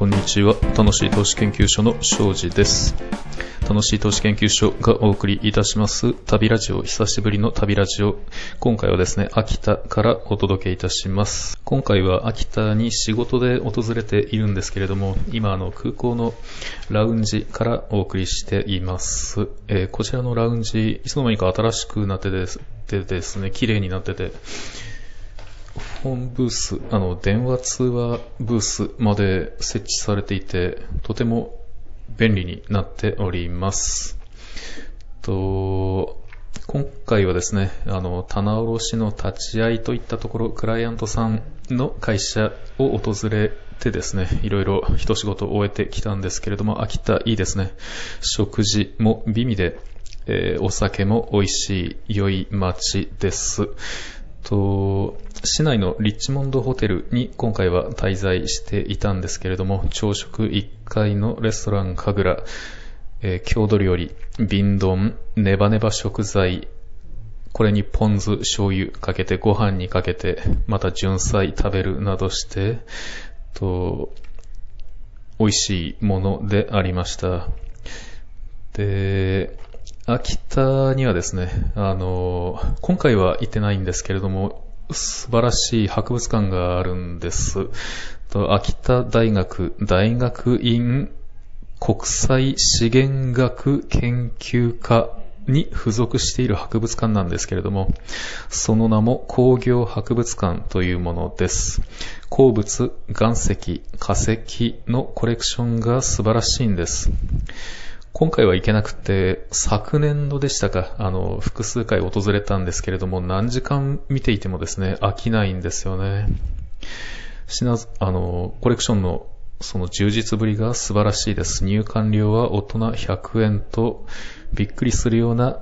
こんにちは。楽しい投資研究所の庄司です。楽しい投資研究所がお送りいたします旅ラジオ、久しぶりの旅ラジオ。今回はですね、秋田からお届けいたします。今回は秋田に仕事で訪れているんですけれども、今あの空港のラウンジからお送りしています。えーこちらのラウンジ、いつの間にか新しくなってですでですね、綺麗になってて、本ブース、あの、電話通話ブースまで設置されていて、とても便利になっております。と、今回はですね、あの、棚卸しの立ち会いといったところ、クライアントさんの会社を訪れてですね、いろいろ一仕事を終えてきたんですけれども、秋田いいですね。食事も美味で、えーお酒も美味しい良い街です。と、市内のリッチモンドホテルに今回は滞在していたんですけれども、朝食1階のレストラン神楽、えー郷土料理、瓶丼、ネバネバ食材、これにポン酢、醤油かけてご飯にかけて、また純菜食べるなどして、と、美味しいものでありました。で、秋田にはですね、あの、今回は行ってないんですけれども、素晴らしい博物館があるんです。秋田大学大学院国際資源学研究科に付属している博物館なんですけれども、その名も工業博物館というものです。鉱物、岩石、化石のコレクションが素晴らしいんです。今回は行けなくて、昨年度でしたか、あの、複数回訪れたんですけれども、何時間見ていてもですね、飽きないんですよね。品ず、あの、コレクションのその充実ぶりが素晴らしいです。入館料は大人100円と、びっくりするような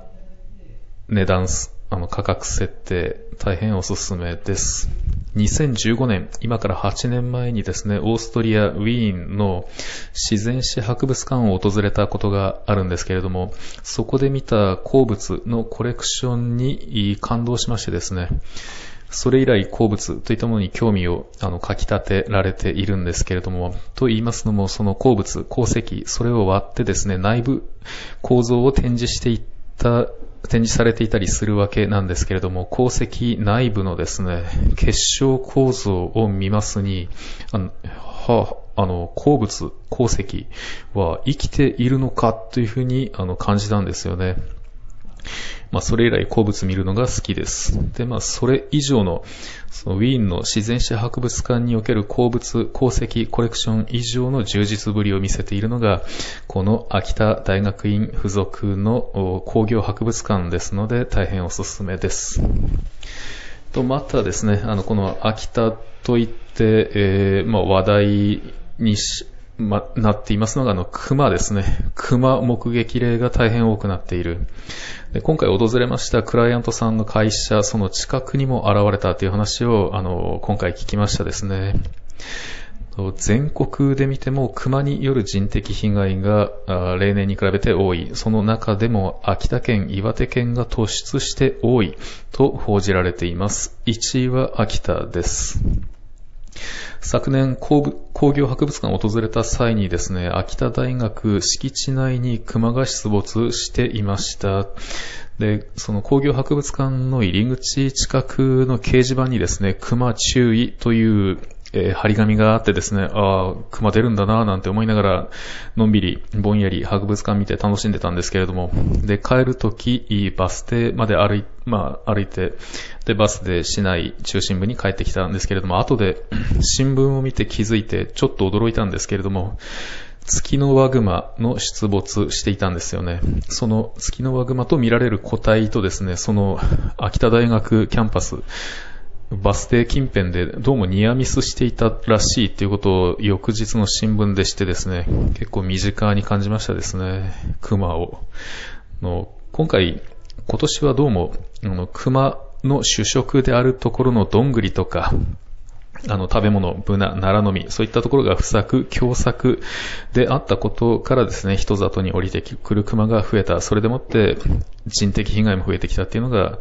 値段、あの、価格設定、大変おすすめです。2015年、今から8年前にですね、オーストリア・ウィーンの自然史博物館を訪れたことがあるんですけれども、そこで見た鉱物のコレクションに感動しましてですね、それ以来鉱物といったものに興味をあの、かき立てられているんですけれども、と言いますのも、その鉱物、鉱石、それを割ってですね、内部構造を展示していった、展示されていたりするわけなんですけれども、鉱石内部のですね、結晶構造を見ますに、あの、はあの、鉱物、鉱石は生きているのかというふうにあの感じたんですよね。まあ、それ以来鉱物見るのが好きです。で、まあ、それ以上の、そのウィーンの自然史博物館における鉱物、鉱石コレクション以上の充実ぶりを見せているのが、この秋田大学院附属の工業博物館ですので、大変おすすめです。と、またですね、あの、この秋田といって、えーまあ、話題にし、ま、なっていますのが、あの、熊ですね。熊目撃例が大変多くなっている。で今回訪れましたクライアントさんの会社、その近くにも現れたという話を、あの、今回聞きましたですね。全国で見ても熊による人的被害が例年に比べて多い。その中でも秋田県、岩手県が突出して多いと報じられています。1位は秋田です。昨年工業博物館を訪れた際にですね、秋田大学敷地内に熊が出没していました。で、その工業博物館の入り口近くの掲示板にですね、熊注意という、えー張り紙があってですね、ああ、熊出るんだなぁなんて思いながら、のんびり、ぼんやり博物館見て楽しんでたんですけれども、で、帰るとき、バス停まで歩い、まあ、歩いて、で、バスで市内中心部に帰ってきたんですけれども、後で 新聞を見て気づいて、ちょっと驚いたんですけれども、月のワグマの出没していたんですよね。その月のワグマと見られる個体とですね、その秋田大学キャンパス、バス停近辺でどうもニアミスしていたらしいということを翌日の新聞でしてですね、結構身近に感じましたですね、熊を。の今回、今年はどうも、あの熊の主食であるところのどんぐりとか、あの、食べ物、ブナ、奈良の実、そういったところが不作、凶作であったことからですね、人里に降りてくる熊が増えた。それでもって人的被害も増えてきたっていうのが、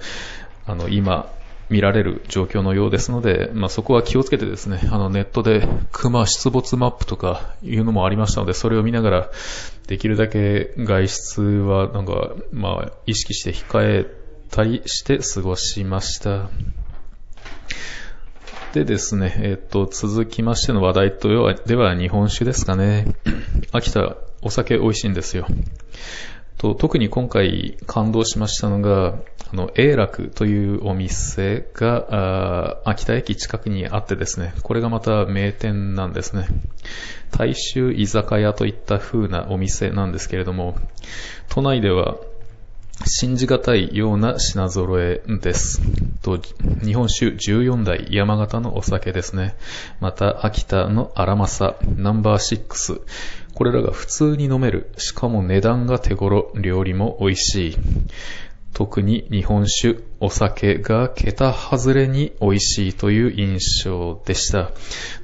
あの、今見られる状況のようですので、まあ、そこは気をつけてですね、あのネットで熊出没マップとかいうのもありましたので、それを見ながら、できるだけ外出はなんか、まあ、意識して控えたりして過ごしました。でですね、えっ、と、続きましての話題とでは日本酒ですかね。秋田、お酒美味しいんですよ。と特に今回感動しましたのが、あの、永楽というお店が、秋田駅近くにあってですね、これがまた名店なんですね。大衆居酒屋といった風なお店なんですけれども、都内では信じがたいような品揃えです。と日本酒14代山形のお酒ですね。また、秋田の荒政ナンバー6。これらが普通に飲める。しかも値段が手頃。料理も美味しい。特に日本酒、お酒が桁外れに美味しいという印象でした。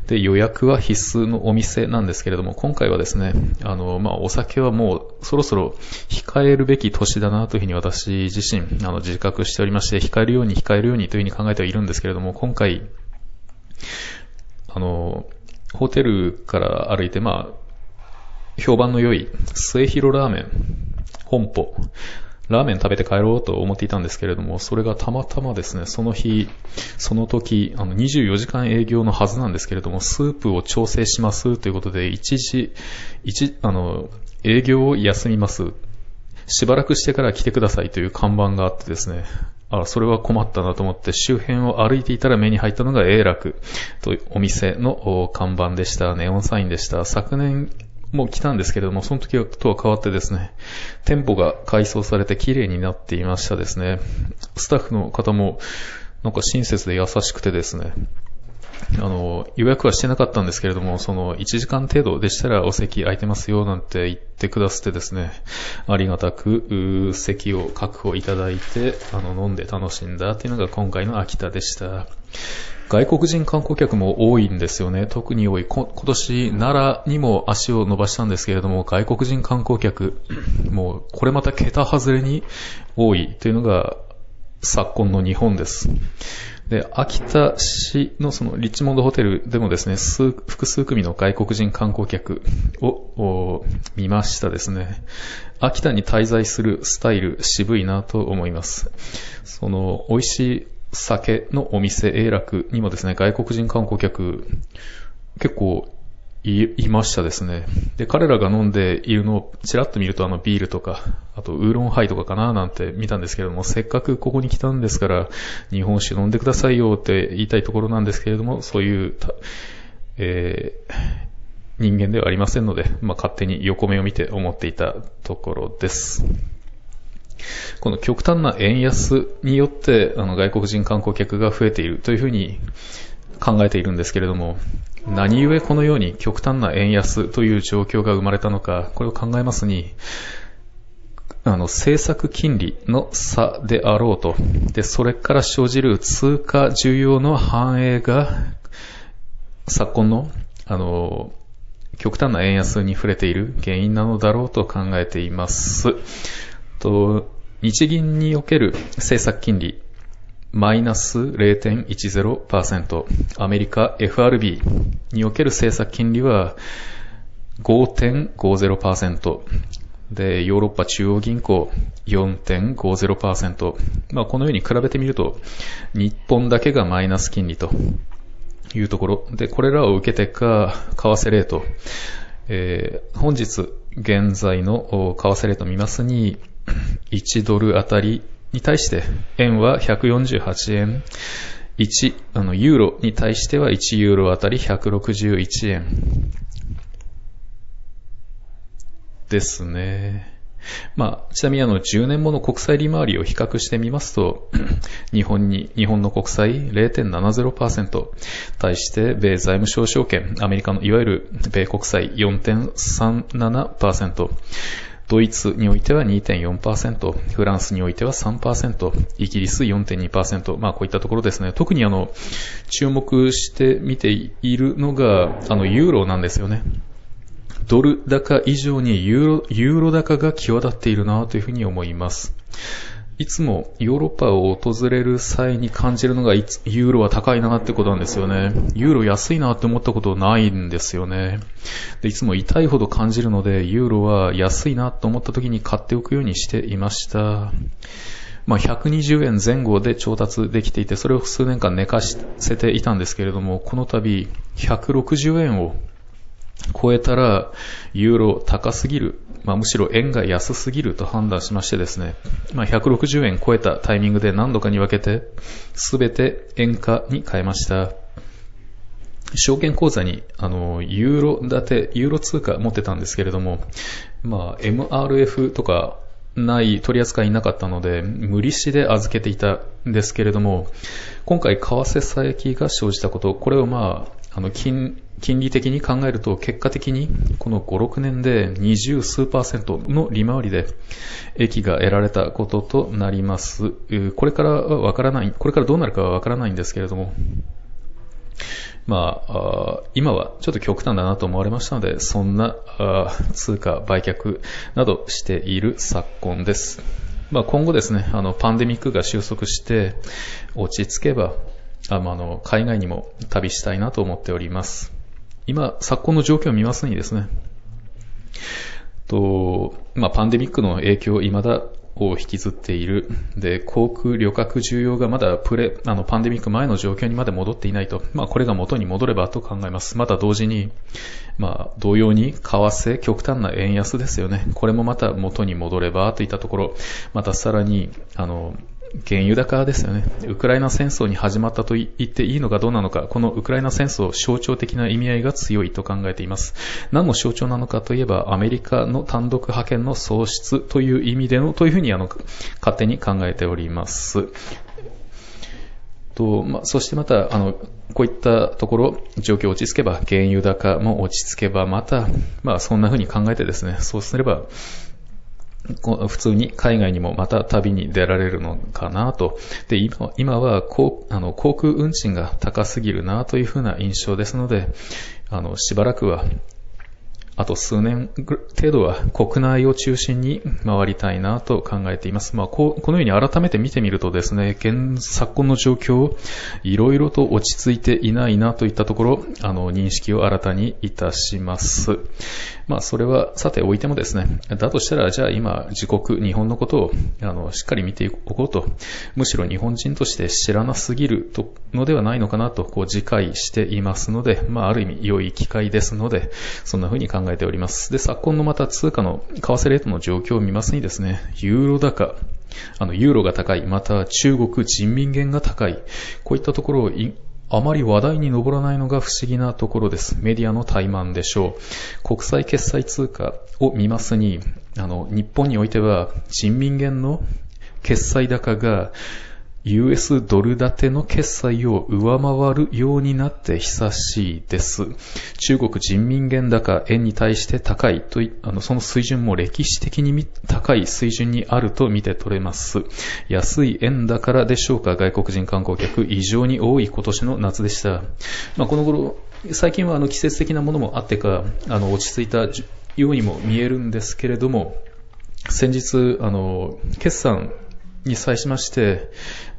で、予約は必須のお店なんですけれども、今回はですね、あの、まあ、お酒はもうそろそろ控えるべき年だなというふうに私自身、あの、自覚しておりまして、控えるように控えるようにというふうに考えてはいるんですけれども、今回、あの、ホテルから歩いて、まあ、評判の良い末広ラーメン、本舗、ラーメン食べて帰ろうと思っていたんですけれども、それがたまたまですね、その日、その時、あの、24時間営業のはずなんですけれども、スープを調整しますということで、一時、一、あの、営業を休みます。しばらくしてから来てくださいという看板があってですね、あ、それは困ったなと思って周辺を歩いていたら目に入ったのが A 楽というお店の看板でした。ネオンサインでした。昨年もう来たんですけれども、その時はとは変わってですね、店舗が改装されて綺麗になっていましたですね。スタッフの方も、なんか親切で優しくてですね、あの、予約はしてなかったんですけれども、その1時間程度でしたらお席空いてますよなんて言ってくださってですね、ありがたく席を確保いただいて、あの、飲んで楽しんだっていうのが今回の秋田でした。外国人観光客も多いんですよね。特に多い。今年、奈良にも足を伸ばしたんですけれども、外国人観光客、もう、これまた桁外れに多いというのが、昨今の日本です。で、秋田市のそのリッチモンドホテルでもですね、数複数組の外国人観光客を見ましたですね。秋田に滞在するスタイル渋いなと思います。その美味しい酒のお店、永楽にもですね、外国人観光客、結構い、いましたですね。で、彼らが飲んでいるのをちらっと見るとあのビールとか、あとウーロンハイとかかななんて見たんですけれども、せっかくここに来たんですから、日本酒飲んでくださいよって言いたいところなんですけれども、そういう、えー、人間ではありませんので、まあ、勝手に横目を見て思っていたところです。この極端な円安によって、あの、外国人観光客が増えているというふうに考えているんですけれども、何故このように極端な円安という状況が生まれたのか、これを考えますに、あの、政策金利の差であろうと、で、それから生じる通貨需要の反映が、昨今の、あの、極端な円安に触れている原因なのだろうと考えています。と、日銀における政策金利、マイナス0.10%、アメリカ FRB における政策金利は5.50%、で、ヨーロッパ中央銀行4.50%。まあ、このように比べてみると、日本だけがマイナス金利というところ。で、これらを受けてか、為替レート。えー、本日、現在の為替レート見ますに、1ドルあたりに対して、円は148円、1、あの、ユーロに対しては1ユーロあたり161円。ですね。まあ、ちなみにあの、10年もの国債利回りを比較してみますと、日本に、日本の国債0.70%、対して米財務省証券、アメリカのいわゆる米国債4.37%、ドイツにおいては2.4%、フランスにおいては3%、イギリス4.2%、まあこういったところですね。特にあの、注目して見ているのが、あの、ユーロなんですよね。ドル高以上にユーロ、ユーロ高が際立っているなというふうに思います。いつもヨーロッパを訪れる際に感じるのがユーロは高いなってことなんですよね。ユーロ安いなって思ったことないんですよね。でいつも痛いほど感じるので、ユーロは安いなと思った時に買っておくようにしていました。まあ、120円前後で調達できていて、それを数年間寝かせていたんですけれども、この度160円を超えたら、ユーロ高すぎるまあ、むしろ円が安すぎると判断しましてですね、まあ、160円超えたタイミングで何度かに分けて、すべて円価に変えました。証券口座に、あの、ユーロ建て、ユーロ通貨持ってたんですけれども、まあ、MRF とかない、取り扱いなかったので、無利子で預けていたんですけれども、今回、為替差益が生じたこと、これをまあ、あの、金、金利的に考えると、結果的に、この5、6年で20数パーセントの利回りで、益が得られたこととなります。これからはわからない、これからどうなるかはわからないんですけれども、まあ、今はちょっと極端だなと思われましたので、そんな通貨売却などしている昨今です。まあ、今後ですね、あの、パンデミックが収束して落ち着けば、あの、海外にも旅したいなと思っております。今、昨今の状況を見ますにですね、と、まあ、パンデミックの影響を未だを引きずっている。で、航空旅客需要がまだプレ、あの、パンデミック前の状況にまで戻っていないと。まあ、これが元に戻ればと考えます。また同時に、まあ、同様に、為替、極端な円安ですよね。これもまた元に戻ればといったところ、またさらに、あの、原油高ですよね。ウクライナ戦争に始まったと言っていいのかどうなのか、このウクライナ戦争、象徴的な意味合いが強いと考えています。何の象徴なのかといえば、アメリカの単独派遣の喪失という意味での、というふうにあの、勝手に考えております。と、まあ、そしてまた、あの、こういったところ、状況落ち着けば、原油高も落ち着けば、また、まあ、そんな風に考えてですね、そうすれば、普通に海外にもまた旅に出られるのかなと。で、今今は航あの航空運賃が高すぎるなというふうな印象ですので、あの、しばらくはあと数年程度は国内を中心に回りたいなと考えています。まあ、このように改めて見てみるとですね、現昨今の状況、いろいろと落ち着いていないなといったところ、あの、認識を新たにいたします。まあ、それはさておいてもですね、だとしたら、じゃあ今、自国、日本のことを、あの、しっかり見ておこうと、むしろ日本人として知らなすぎるとのではないのかなと、こう、自戒していますので、まあ、ある意味良い機会ですので、そんな風に考えております。で、昨今のまた通貨の為替レートの状況を見ますにですね、ユーロ高、あの、ユーロが高い、また中国人民元が高い、こういったところをあまり話題に上らないのが不思議なところです。メディアの怠慢でしょう。国際決済通貨を見ますに、あの、日本においては人民元の決済高が US ドル建ての決済を上回るようになって久しいです。中国人民元高円に対して高いとあの、その水準も歴史的に高い水準にあると見て取れます。安い円だからでしょうか、外国人観光客異常に多い今年の夏でした。まあ、この頃、最近はあの季節的なものもあってか、あの落ち着いたようにも見えるんですけれども、先日、あの、決算に際しまして、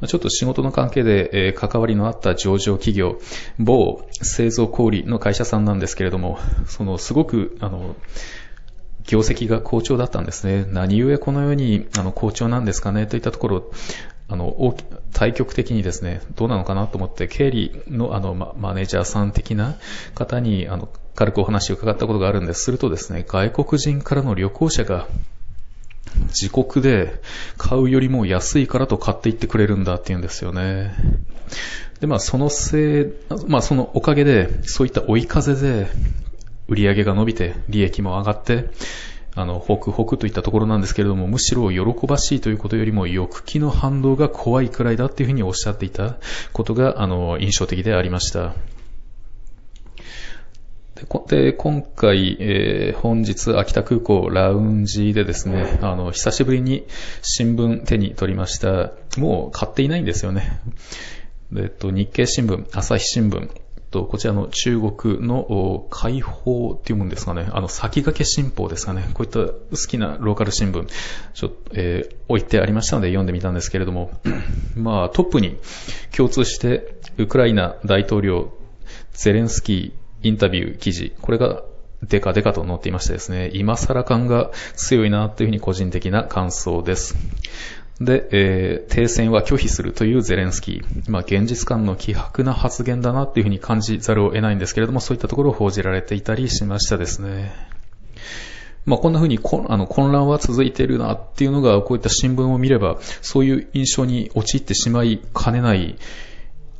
ちょっと仕事の関係で、関わりのあった上場企業、某製造小売の会社さんなんですけれども、そのすごく、あの、業績が好調だったんですね。何故このようにあの好調なんですかね？といったところ、あの、対極的にですね、どうなのかなと思って、経理のあの、ママネージャーさん的な方に、あの、軽くお話を伺ったことがあるんです。するとですね、外国人からの旅行者が自国で買うよりも安いからと買っていってくれるんだっていうんですよね。で、まあそのせい、まあそのおかげで、そういった追い風で売り上げが伸びて、利益も上がって、あの、ホクホクといったところなんですけれども、むしろ喜ばしいということよりも、欲気の反動が怖いくらいだっていうふうにおっしゃっていたことが、あの、印象的でありました。で、今回、えー、本日、秋田空港ラウンジでですね、あの、久しぶりに新聞手に取りました。もう買っていないんですよね。えっと、日経新聞、朝日新聞、と、こちらの中国の解放っていうもんですかね、あの、先駆け新報ですかね、こういった好きなローカル新聞、ちょっと、えー、置いてありましたので読んでみたんですけれども、まあ、トップに共通して、ウクライナ大統領、ゼレンスキーインタビュー記事、これがデカデカと載っていましてですね、今更感が強いなというふうに個人的な感想です。で、えー、停戦は拒否するというゼレンスキー。まあ、現実感の希薄な発言だなというふうに感じざるを得ないんですけれども、そういったところを報じられていたりしましたですね。まあ、こんな風にあの混乱は続いているなっていうのが、こういった新聞を見れば、そういう印象に陥ってしまいかねない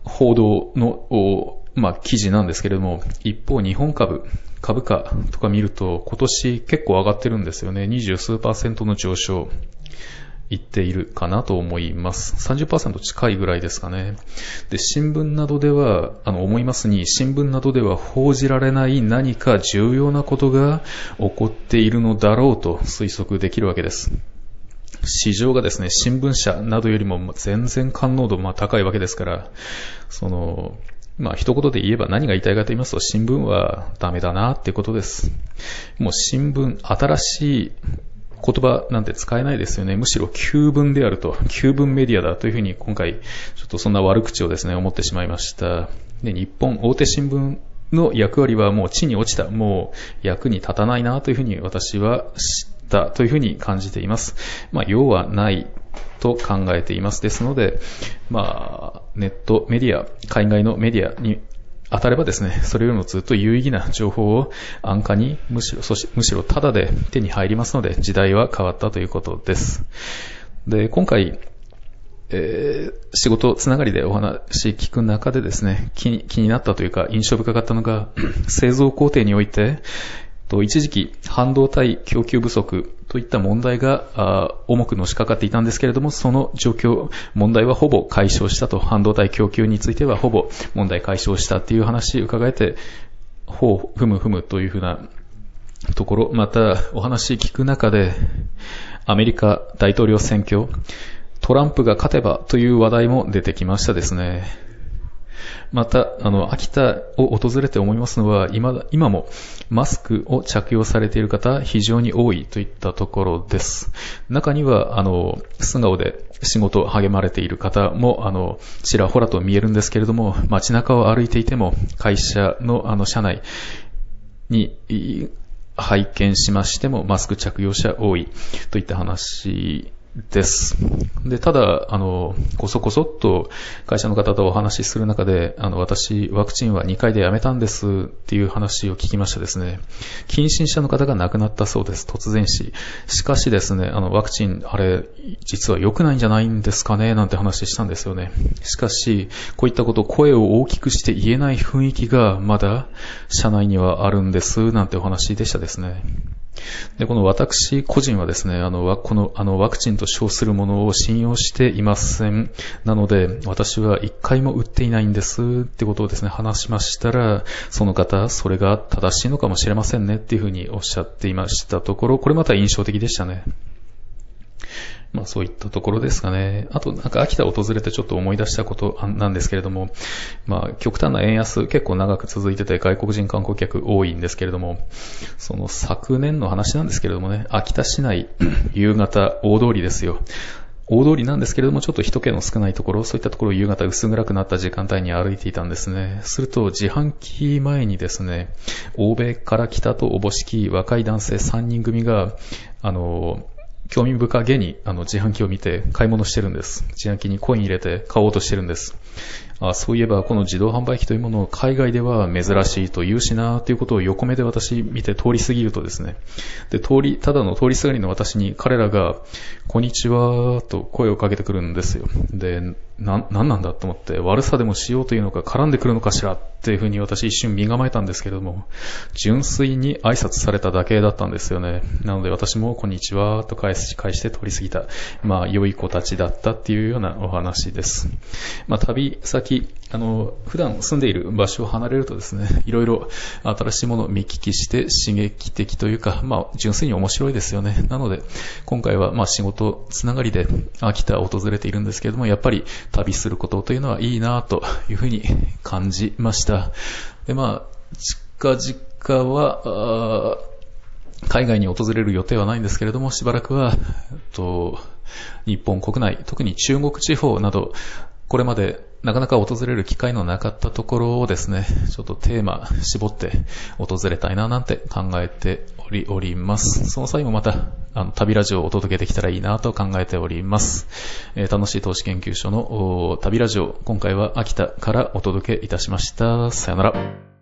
報道の、まあ、記事なんですけれども、一方、日本株、株価とか見ると、今年結構上がってるんですよね。二十数パーセントの上昇。言っているかなと思います。30%近いぐらいですかね。で、新聞などでは、あの、思いますに、新聞などでは報じられない何か重要なことが起こっているのだろうと推測できるわけです。市場がですね、新聞社などよりも全然感能度ま高いわけですから、その、まあ一言で言えば何が言いたいかと言いますと、新聞はダメだなってことです。もう新聞、新しい言葉なんて使えないですよね。むしろ旧文であると、旧文メディアだというふうに今回、ちょっとそんな悪口をですね、思ってしまいました。で、日本大手新聞の役割はもう地に落ちた、もう役に立たないなというふうに私は知ったというふうに感じています。まあ、用はないと考えています。ですので、まあ、ネットメディア、海外のメディアに当たればですね、それよりもずっと有意義な情報を安価に、むしろ、そしむしろタダで手に入りますので、時代は変わったということです。で、今回、えー、仕事つながりでお話聞く中でですね、気に気になったというか印象深かったのが、製造工程において、と一時期半導体供給不足といった問題があ重くのしかかっていたんですけれども、その状況、問題はほぼ解消したと、半導体供給についてはほぼ問題解消したっていう話伺えて、ほう、ふむふむというふうなところ、またお話聞く中で、アメリカ大統領選挙、トランプが勝てばという話題も出てきましたですね。また、あの、秋田を訪れて思いますのは、今今もマスクを着用されている方、非常に多いといったところです。中には、あの、素顔で仕事を励まれている方も、あの、ちらほらと見えるんですけれども、街中を歩いていても、会社の、あの、車内に、拝見しましても、マスク着用者多いといった話です。で、ただ、あの、こそこそっと会社の方とお話しする中で、あの、私、ワクチンは2回でやめたんですっていう話を聞きましてですね、近親者の方が亡くなったそうです、突然死。しかしですね、あの、ワクチン、あれ、実は良くないんじゃないんですかね、なんて話したんですよね。しかし、こういったことを、声を大きくして言えない雰囲気が、まだ、社内にはあるんです、なんてお話でしたですね。で、この私個人はですね、あの、この、あの、ワクチンと称するものを信用していません。なので、私は一回も打っていないんですってことをですね、話しましたら、その方、それが正しいのかもしれませんねっていうふうにおっしゃっていましたところ、これまた印象的でしたね。まあそういったところですかね。あとなんか秋田を訪れてちょっと思い出したことなんですけれども、まあ極端な円安結構長く続いてて外国人観光客多いんですけれども、その昨年の話なんですけれどもね、秋田市内 夕方大通りですよ。大通りなんですけれども、ちょっと人気の少ないところ、そういったところを夕方薄暗くなった時間帯に歩いていたんですね。すると、自販機前にですね、欧米から来たとおぼしき若い男性3人組が、あの、興味深げにあの自販機を見て買い物してるんです。自販機にコイン入れて買おうとしてるんです。あそういえばこの自動販売機というものを海外では珍しいと言うしなということを横目で私見て通り過ぎるとですね、で、通り、ただの通りすがりの私に彼らが、こんにちはと声をかけてくるんですよ。で、な、なんなんだと思って、悪さでもしようというのか絡んでくるのかしらっていうふうに私一瞬身構えたんですけれども、純粋に挨拶されただけだったんですよね。なので私もこんにちはと返し、返して通り過ぎた、まあ良い子たちだったっていうようなお話です。まあ旅先、あの、普段住んでいる場所を離れるとですね、いろいろ新しいものを見聞きして刺激的というか、まあ、純粋に面白いですよね。なので、今回はまあ仕事つながりで秋田を訪れているんですけれども、やっぱり旅することというのはいいなというふうに感じました。で、まあ、近々は、海外に訪れる予定はないんですけれども、しばらくは、と日本国内、特に中国地方など、これまでなかなか訪れる機会のなかったところをですね、ちょっとテーマ絞って訪れたいななんて考えておりおります。その際もまた、あの、旅ラジオをお届けできたらいいなと考えております。えー、楽しい投資研究所の旅ラジオ、今回は秋田からお届けいたしました。さよなら。